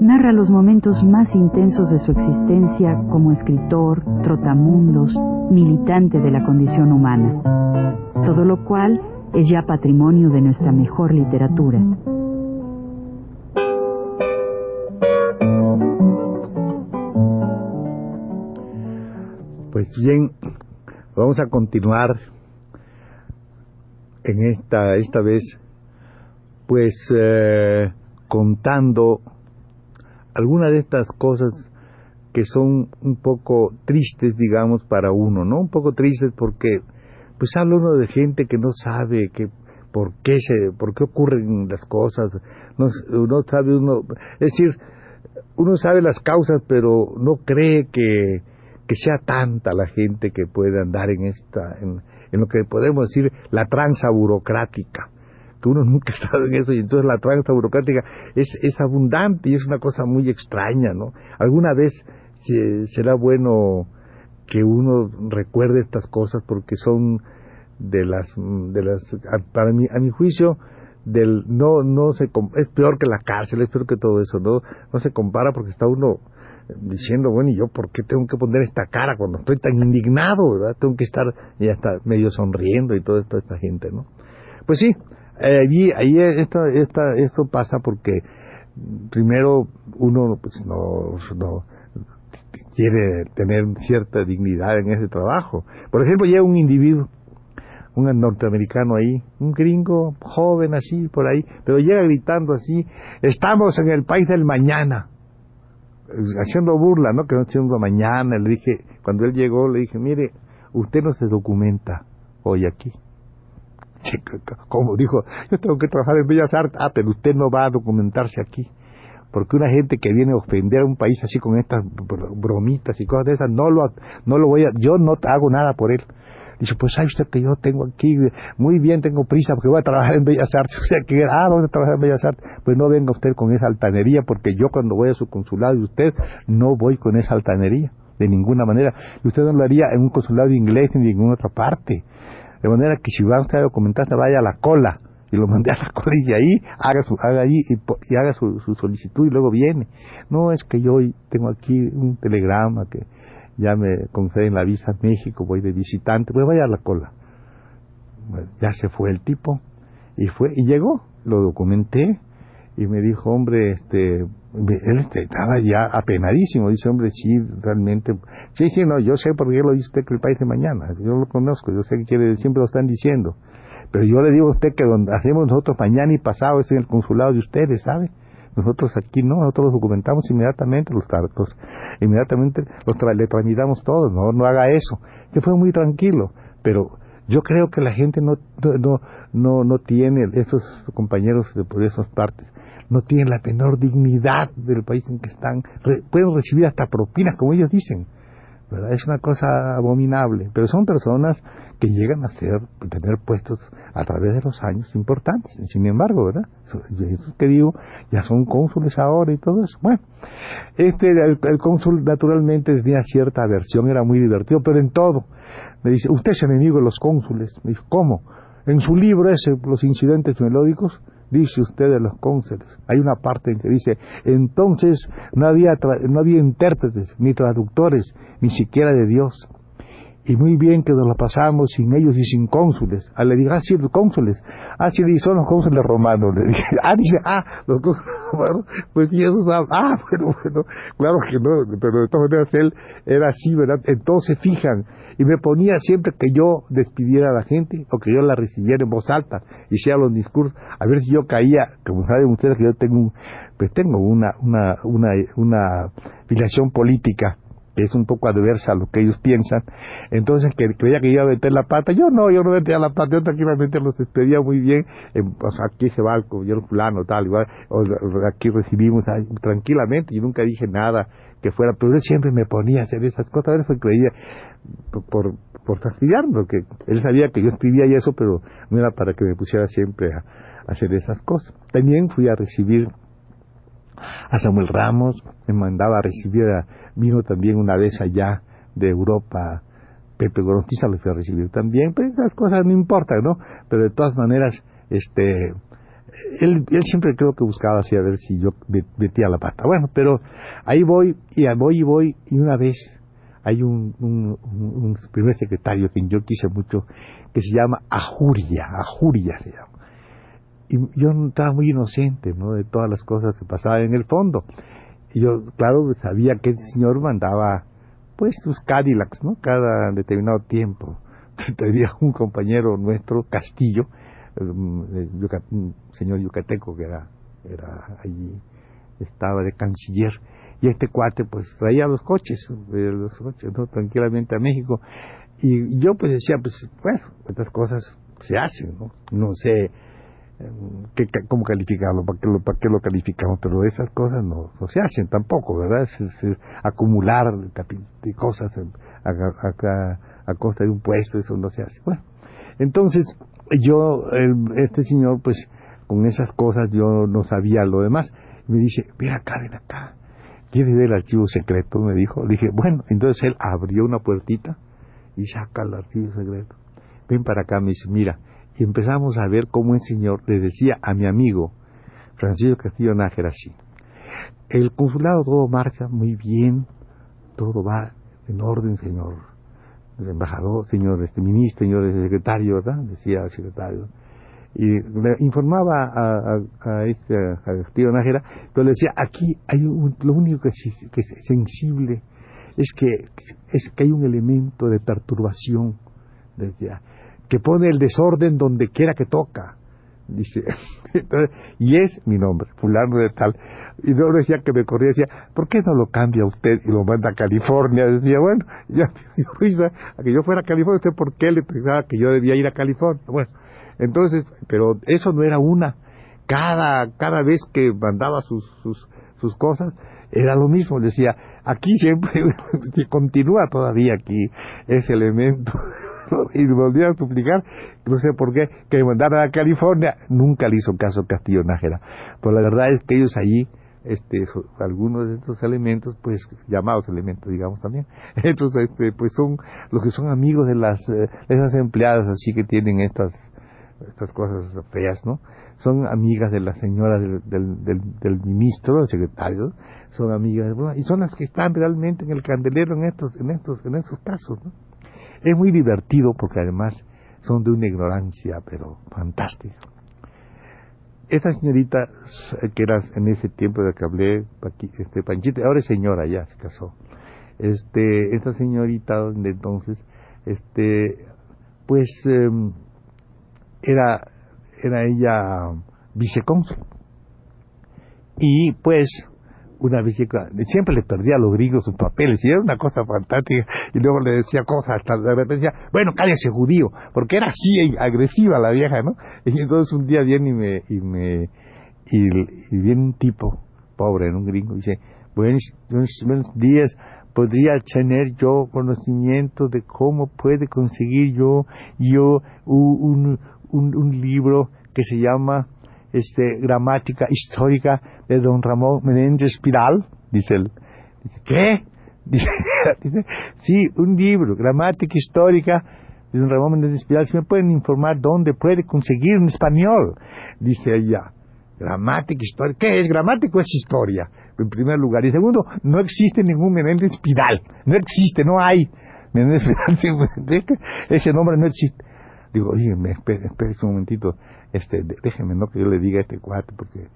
narra los momentos más intensos de su existencia como escritor, trotamundos, militante de la condición humana, todo lo cual es ya patrimonio de nuestra mejor literatura. Pues bien, vamos a continuar en esta esta vez pues eh, contando algunas de estas cosas que son un poco tristes, digamos, para uno, ¿no? Un poco tristes porque, pues habla uno de gente que no sabe que por qué se, por qué ocurren las cosas, no, sabe uno, es decir, uno sabe las causas, pero no cree que, que sea tanta la gente que puede andar en esta, en, en lo que podemos decir la tranza burocrática que uno nunca ha estado en eso y entonces la tranza burocrática es, es abundante y es una cosa muy extraña, ¿no? Alguna vez será bueno que uno recuerde estas cosas porque son de las de las para mí a mi juicio del no no se es peor que la cárcel es peor que todo eso no no se compara porque está uno diciendo bueno y yo por qué tengo que poner esta cara cuando estoy tan indignado verdad tengo que estar ya está medio sonriendo y toda esta gente no pues sí eh, allí, ahí esto, esta, esto pasa porque primero uno pues, no, no quiere tener cierta dignidad en ese trabajo. Por ejemplo, llega un individuo, un norteamericano ahí, un gringo joven así por ahí, pero llega gritando así, estamos en el país del mañana, haciendo burla, ¿no? Que no haciendo mañana. Le dije, cuando él llegó, le dije, mire, usted no se documenta hoy aquí como dijo, yo tengo que trabajar en Bellas Artes, ah, pero usted no va a documentarse aquí. Porque una gente que viene a ofender a un país así con estas bromitas y cosas de esas, no lo, no lo voy a, yo no hago nada por él. Dice, pues sabe usted que yo tengo aquí, muy bien, tengo prisa porque voy a trabajar en Bellas Artes. O sea, que, ah, voy a trabajar en Bellas Artes. Pues no venga usted con esa altanería, porque yo cuando voy a su consulado y usted, no voy con esa altanería, de ninguna manera. Y usted no lo haría en un consulado inglés ni en ninguna otra parte. De manera que si va usted a documentarse, vaya a la cola y lo mande a la y ahí haga su haga ahí y, haga su, solicitud y luego viene. No es que yo hoy tengo aquí un telegrama que ya me conceden la visa a México, voy de visitante, pues vaya a la cola. ya se fue el tipo y fue y llegó, lo documenté y me dijo, hombre, este, él estaba ya apenadísimo, dice, hombre, sí, realmente, sí, sí, no, yo sé por qué lo dice usted que el país de mañana, yo lo conozco, yo sé que quiere, siempre lo están diciendo, pero yo le digo a usted que donde hacemos nosotros mañana y pasado es en el consulado de ustedes, ¿sabe? Nosotros aquí no, nosotros los documentamos inmediatamente, los, los inmediatamente los le tramitamos todos, no, no haga eso, que fue muy tranquilo, pero yo creo que la gente no, no, no, no tiene, esos compañeros de por esas partes, no tienen la menor dignidad del país en que están, pueden recibir hasta propinas, como ellos dicen. ¿verdad? Es una cosa abominable, pero son personas que llegan a ser, tener puestos a través de los años importantes. Sin embargo, ¿verdad? Esos que digo, ya son cónsules ahora y todo eso. Bueno, este, el, el cónsul naturalmente tenía cierta aversión, era muy divertido, pero en todo. Me dice, usted es enemigo de los cónsules. Me dice, ¿cómo? En su libro ese, Los incidentes melódicos, dice usted de los cónsules. Hay una parte en que dice, entonces no había, no había intérpretes, ni traductores, ni siquiera de Dios. Y muy bien que nos la pasamos sin ellos y sin cónsules. A le dije, ah, sí, los cónsules. Ah, sí, son los cónsules romanos. Le dije, ah, dice, ah, los cónsules romanos. Pues y eso, ah, bueno, bueno, claro que no, pero de todas maneras él era así, ¿verdad? Entonces fijan y me ponía siempre que yo despidiera a la gente o que yo la recibiera en voz alta, y hiciera los discursos, a ver si yo caía, como saben ustedes que yo tengo, pues tengo una, una, una, una filiación política es un poco adversa a lo que ellos piensan, entonces que creía que iba a meter la pata, yo no, yo no metía la pata, yo tranquilamente los despedía muy bien, sea, aquí se va el yo fulano, tal, igual, o, aquí recibimos tranquilamente, y nunca dije nada que fuera, pero él siempre me ponía a hacer esas cosas, a veces creía, por, por fastidiarme, porque él sabía que yo escribía y eso, pero no era para que me pusiera siempre a, hacer esas cosas. También fui a recibir a Samuel Ramos, me mandaba a recibir, a, vino también una vez allá de Europa, Pepe Gorontiza lo fui a recibir también, pero esas cosas no importan, ¿no? Pero de todas maneras, este, él, él siempre creo que buscaba así a ver si yo metía la pata. Bueno, pero ahí voy, y voy y voy, y una vez hay un, un, un, primer secretario que yo quise mucho, que se llama Ajuria, Ajuria se llama. Y yo estaba muy inocente, ¿no? De todas las cosas que pasaban en el fondo. Y yo, claro, sabía que ese señor mandaba, pues, sus Cadillacs, ¿no? Cada determinado tiempo. Tenía un compañero nuestro, Castillo, un señor yucateco que era, era allí, estaba de canciller, y este cuate pues traía los coches, eh, los coches, ¿no? tranquilamente a México, y yo pues decía, pues bueno, estas cosas se hacen, ¿no? No sé qué, cómo calificarlo, para qué lo, para qué lo calificamos, pero esas cosas no, no se hacen tampoco, ¿verdad? Es, acumular de cosas a, a, a, costa de un puesto, eso no se hace. Bueno, entonces yo, este señor, pues con esas cosas yo no sabía lo demás. Me dice, ven acá, ven acá. ¿Quieres ver el archivo secreto? Me dijo. Le dije, bueno, entonces él abrió una puertita y saca el archivo secreto. Ven para acá, me dice, mira. Y empezamos a ver cómo el señor le decía a mi amigo Francisco Castillo Nájera así. El consulado todo marcha muy bien, todo va en orden, señor embajador, señor este ministro, señor secretario, ¿verdad? Decía el secretario. Y le informaba a, este a tío Nájera, pero le decía, aquí hay lo único que es, que es sensible es que, es que hay un elemento de perturbación, decía, que pone el desorden donde quiera que toca. Dice, y es mi nombre, fulano de tal. Y yo decía que me corría, decía, ¿por qué no lo cambia usted y lo manda a California? Decía, bueno, ya, a que yo fuera a California, ¿usted por qué le pensaba que yo debía ir a California? Bueno, entonces, pero eso no era una. Cada, cada vez que mandaba sus, sus, sus cosas, era lo mismo. Decía, aquí siempre, continúa todavía aquí ese elemento y volvieron a suplicar, no sé por qué, que mandaran a California. Nunca le hizo caso Castillo Nájera. Pero la verdad es que ellos allí, este, algunos de estos elementos, pues llamados elementos, digamos también, estos, este, pues son los que son amigos de las eh, esas empleadas así que tienen estas estas cosas feas, ¿no? Son amigas de la señora del, del, ministro, del secretario, son amigas, y son las que están realmente en el candelero en estos, en estos, en estos casos, ¿no? Es muy divertido porque además son de una ignorancia, pero fantástica. Esa señorita, que era en ese tiempo de que hablé, este, Panchita, ahora es señora, ya se casó. Este, esta señorita de entonces, este, pues em, era, era ella vicecónsul. Y pues una vez siempre le perdía a los gringos sus papeles y era una cosa fantástica y luego le decía cosas hasta de repente decía bueno cállese judío porque era así agresiva la vieja no y entonces un día viene y me y me y, viene un tipo pobre un gringo y dice buenos, buenos días podría tener yo conocimiento de cómo puede conseguir yo yo un, un, un libro que se llama este, gramática histórica de don Ramón Menéndez Piral, dice él. Dice, ¿qué? Dice, sí, un libro, gramática histórica de don Ramón Menéndez Piral. Si me pueden informar dónde puede conseguir en español, dice ella. Gramática histórica. ¿Qué es? Gramática es historia, en primer lugar. Y segundo, no existe ningún Menéndez Pidal. No existe, no hay. Menéndez Pidal, ese nombre no existe. Digo, oye, espere, espere un momentito este, déjeme, no que yo le diga este cuate, porque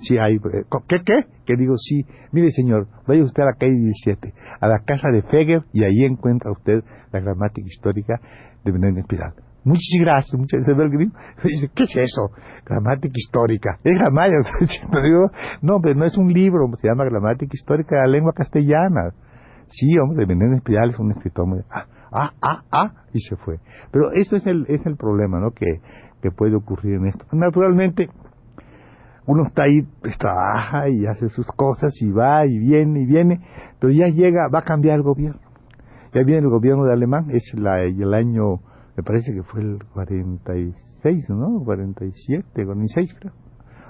si hay, eh, ¿qué, qué? Que digo, sí, mire señor, vaya usted a la calle 17, a la casa de Feger, y ahí encuentra usted la gramática histórica de Menéndez Piral. Muchas gracias, muchas gracias. Dice, ¿qué es eso? Gramática histórica. Es gramática. no, pero no es un libro, se llama Gramática Histórica de la Lengua Castellana. Sí, hombre, Menéndez Piral es un escritor. Ah, ah, ah, ah, y se fue. Pero esto es el, es el problema, ¿no? Que que puede ocurrir en esto. Naturalmente, uno está ahí, pues, trabaja y hace sus cosas y va y viene y viene, pero ya llega, va a cambiar el gobierno. Ya viene el gobierno de Alemán, es la, el año, me parece que fue el 46, ¿no? 47, 46 creo,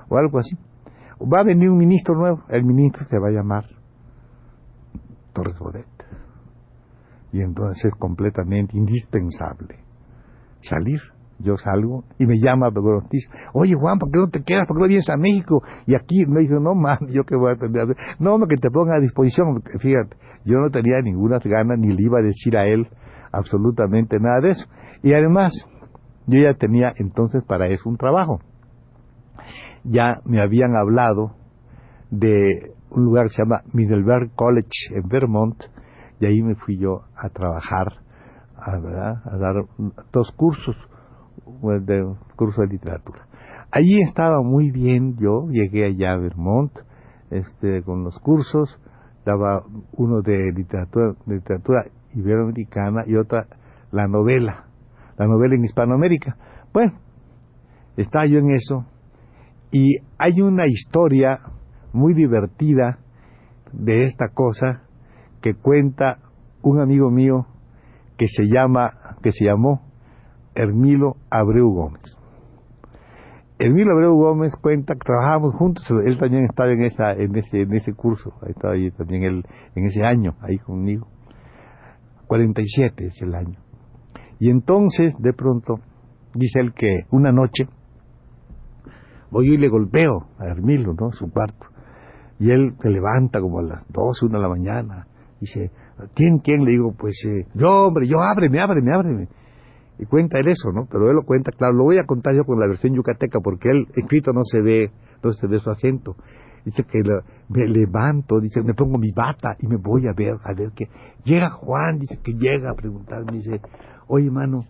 o algo así. va a venir un ministro nuevo, el ministro se va a llamar Torres Bodet. Y entonces es completamente indispensable salir. Yo salgo y me llama Ortiz, oye Juan, ¿por qué no te quedas? ¿Por qué no vienes a México? Y aquí me dice, no man, yo qué voy a hacer. No, que te ponga a disposición. Fíjate, yo no tenía ninguna gana ni le iba a decir a él absolutamente nada de eso. Y además, yo ya tenía entonces para eso un trabajo. Ya me habían hablado de un lugar que se llama Middleburg College en Vermont, y ahí me fui yo a trabajar, a, a dar dos cursos, de curso de literatura. Allí estaba muy bien yo, llegué allá a Vermont este, con los cursos, daba uno de literatura, literatura iberoamericana y otra la novela, la novela en Hispanoamérica. Bueno, estaba yo en eso y hay una historia muy divertida de esta cosa que cuenta un amigo mío que se llama, que se llamó Hermilo Abreu Gómez. Hermilo Abreu Gómez cuenta que trabajábamos juntos, él también estaba en esa, en ese, en ese curso, estaba ahí también él, en ese año, ahí conmigo. 47 es el año. Y entonces, de pronto, dice él que una noche voy y le golpeo a Hermilo, ¿no? Su cuarto. Y él se levanta como a las 12, una de la mañana. Dice, ¿quién, quién? Le digo, pues eh, yo, hombre, yo, ábreme, ábreme, ábreme. Y cuenta él eso, ¿no? Pero él lo cuenta, claro, lo voy a contar yo con la versión yucateca, porque él escrito no se ve, no se ve su acento. Dice que me levanto, dice, me pongo mi bata y me voy a ver, a ver qué. Llega Juan, dice que llega a preguntarme, dice, oye, hermano,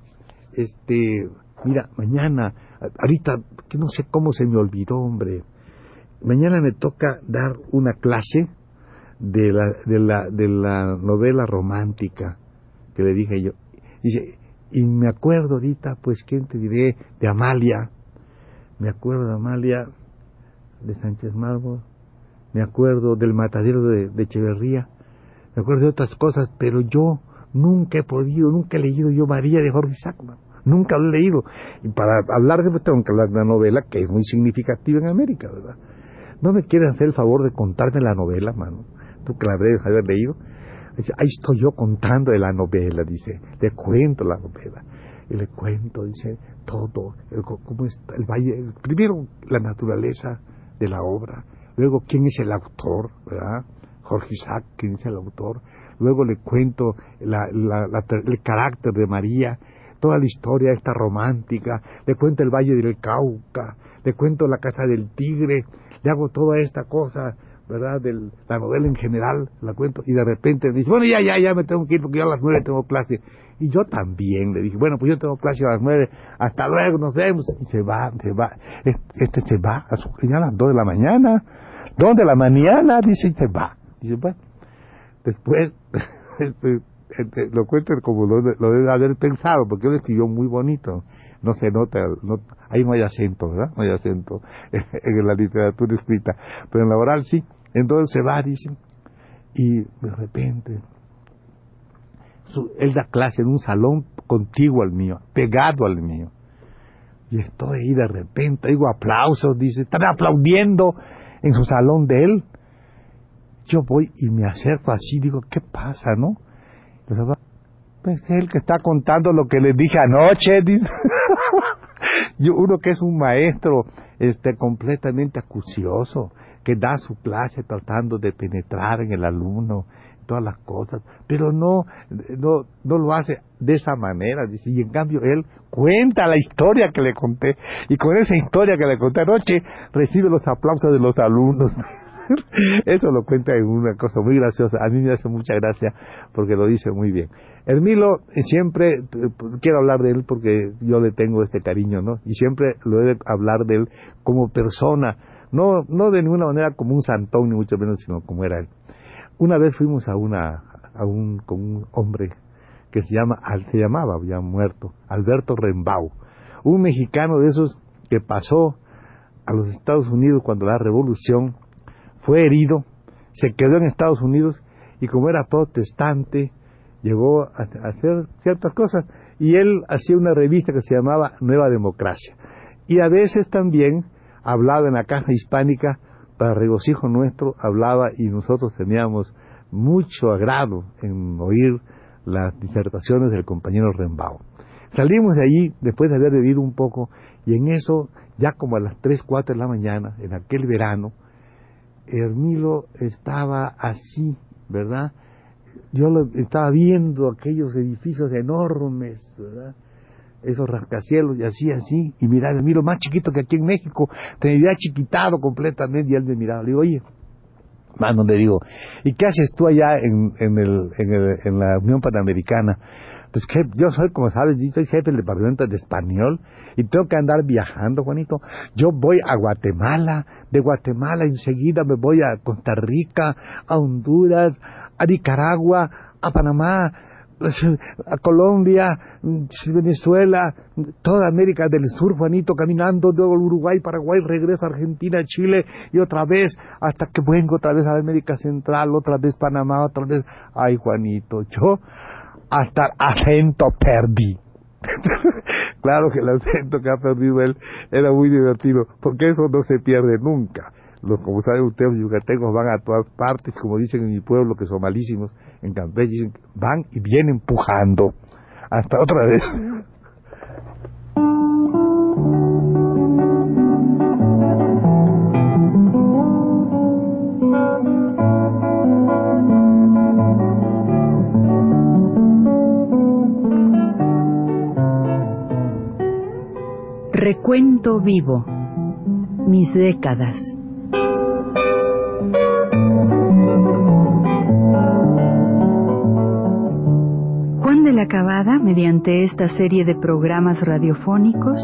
este, mira, mañana, ahorita, que no sé cómo se me olvidó, hombre, mañana me toca dar una clase de la, de la, de la novela romántica que le dije yo. Dice, y me acuerdo ahorita, pues, ¿quién te diré? De Amalia. Me acuerdo de Amalia, de Sánchez Marbo. Me acuerdo del matadero de, Echeverría. Me acuerdo de otras cosas, pero yo nunca he podido, nunca he leído yo María de Jorge Sacman. Nunca lo he leído. Y para hablar de tengo que hablar de una novela que es muy significativa en América, ¿verdad? ¿No me quieres hacer el favor de contarme la novela, mano? Tú que la debes haber leído. Dice, ahí estoy yo contando de la novela, dice, le cuento la novela. Y le cuento, dice, todo, cómo está el valle, primero la naturaleza de la obra, luego quién es el autor, ¿verdad? Jorge Isaac, quién es el autor, luego le cuento el carácter de María, toda la historia esta romántica, le cuento el Valle del Cauca, le cuento la Casa del Tigre, le hago toda esta cosa ¿verdad? De la novela en general, la cuento, y de repente me dice, bueno, ya, ya, ya me tengo que ir porque yo a las nueve tengo clase. Y yo también le dije, bueno, pues yo tengo clase a las nueve, hasta luego, nos vemos. Y se va, se va, este se va a, su, a las dos de la mañana, dos de la mañana, dice, y se va. Dice, bueno, después, este, este, lo cuento como lo, lo, debe haber pensado, porque él escribió muy bonito. No se nota, no, ahí no hay acento, ¿verdad? No hay acento en la literatura escrita, pero en la oral sí. Entonces se va, dice, y de repente él da clase en un salón contiguo al mío, pegado al mío. Y estoy ahí de repente, digo aplausos, dice, están aplaudiendo en su salón de él. Yo voy y me acerco así, digo, ¿qué pasa, no? pues él que está contando lo que le dije anoche, dice. Yo, uno que es un maestro este, completamente acucioso, que da su clase tratando de penetrar en el alumno, todas las cosas, pero no, no, no lo hace de esa manera, dice, y en cambio él cuenta la historia que le conté, y con esa historia que le conté anoche recibe los aplausos de los alumnos. Eso lo cuenta en una cosa muy graciosa. A mí me hace mucha gracia porque lo dice muy bien. Hermilo, eh, siempre eh, quiero hablar de él porque yo le tengo este cariño, ¿no? Y siempre lo he de hablar de él como persona, no, no de ninguna manera como un santón, ni mucho menos, sino como era él. Una vez fuimos a una, a un, con un hombre que se llama, se llamaba, ya muerto, Alberto Rembau, un mexicano de esos que pasó a los Estados Unidos cuando la revolución fue herido, se quedó en Estados Unidos y como era protestante, llegó a, hacer ciertas cosas y él hacía una revista que se llamaba Nueva Democracia. Y a veces también hablaba en la caja hispánica para regocijo nuestro, hablaba y nosotros teníamos mucho agrado en oír las disertaciones del compañero Rembao. Salimos de allí después de haber bebido un poco y en eso, ya como a las 3, 4 de la mañana, en aquel verano, Hermilo estaba así, ¿verdad? Yo lo, estaba viendo aquellos edificios enormes, ¿verdad? Esos rascacielos y así, así, y miraba, Hermilo más chiquito que aquí en México, tenía chiquitado completamente y él me miraba, le digo, oye, Mano, le digo, ¿y qué haces tú allá en, en, el, en, el, en la Unión Panamericana? Pues que yo soy, como sabes, yo soy jefe del departamento de español y tengo que andar viajando, Juanito. Yo voy a Guatemala, de Guatemala enseguida me voy a Costa Rica, a Honduras, a Nicaragua, a Panamá, a Colombia, Venezuela, toda América del Sur, Juanito, caminando de Uruguay, Paraguay, regreso a Argentina, Chile y otra vez, hasta que vengo otra vez a América Central, otra vez Panamá, otra vez, ay Juanito, yo hasta acento perdí. claro que el acento que ha perdido él era muy divertido, porque eso no se pierde nunca los, como saben ustedes, yucatecos van a todas partes, como dicen en mi pueblo, que son malísimos, en Campeche, van y vienen empujando. Hasta otra vez. Recuento vivo. Mis décadas. Mediante esta serie de programas radiofónicos,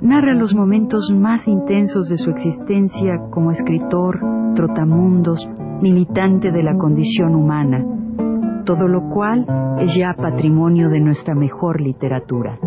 narra los momentos más intensos de su existencia como escritor, trotamundos, militante de la condición humana, todo lo cual es ya patrimonio de nuestra mejor literatura.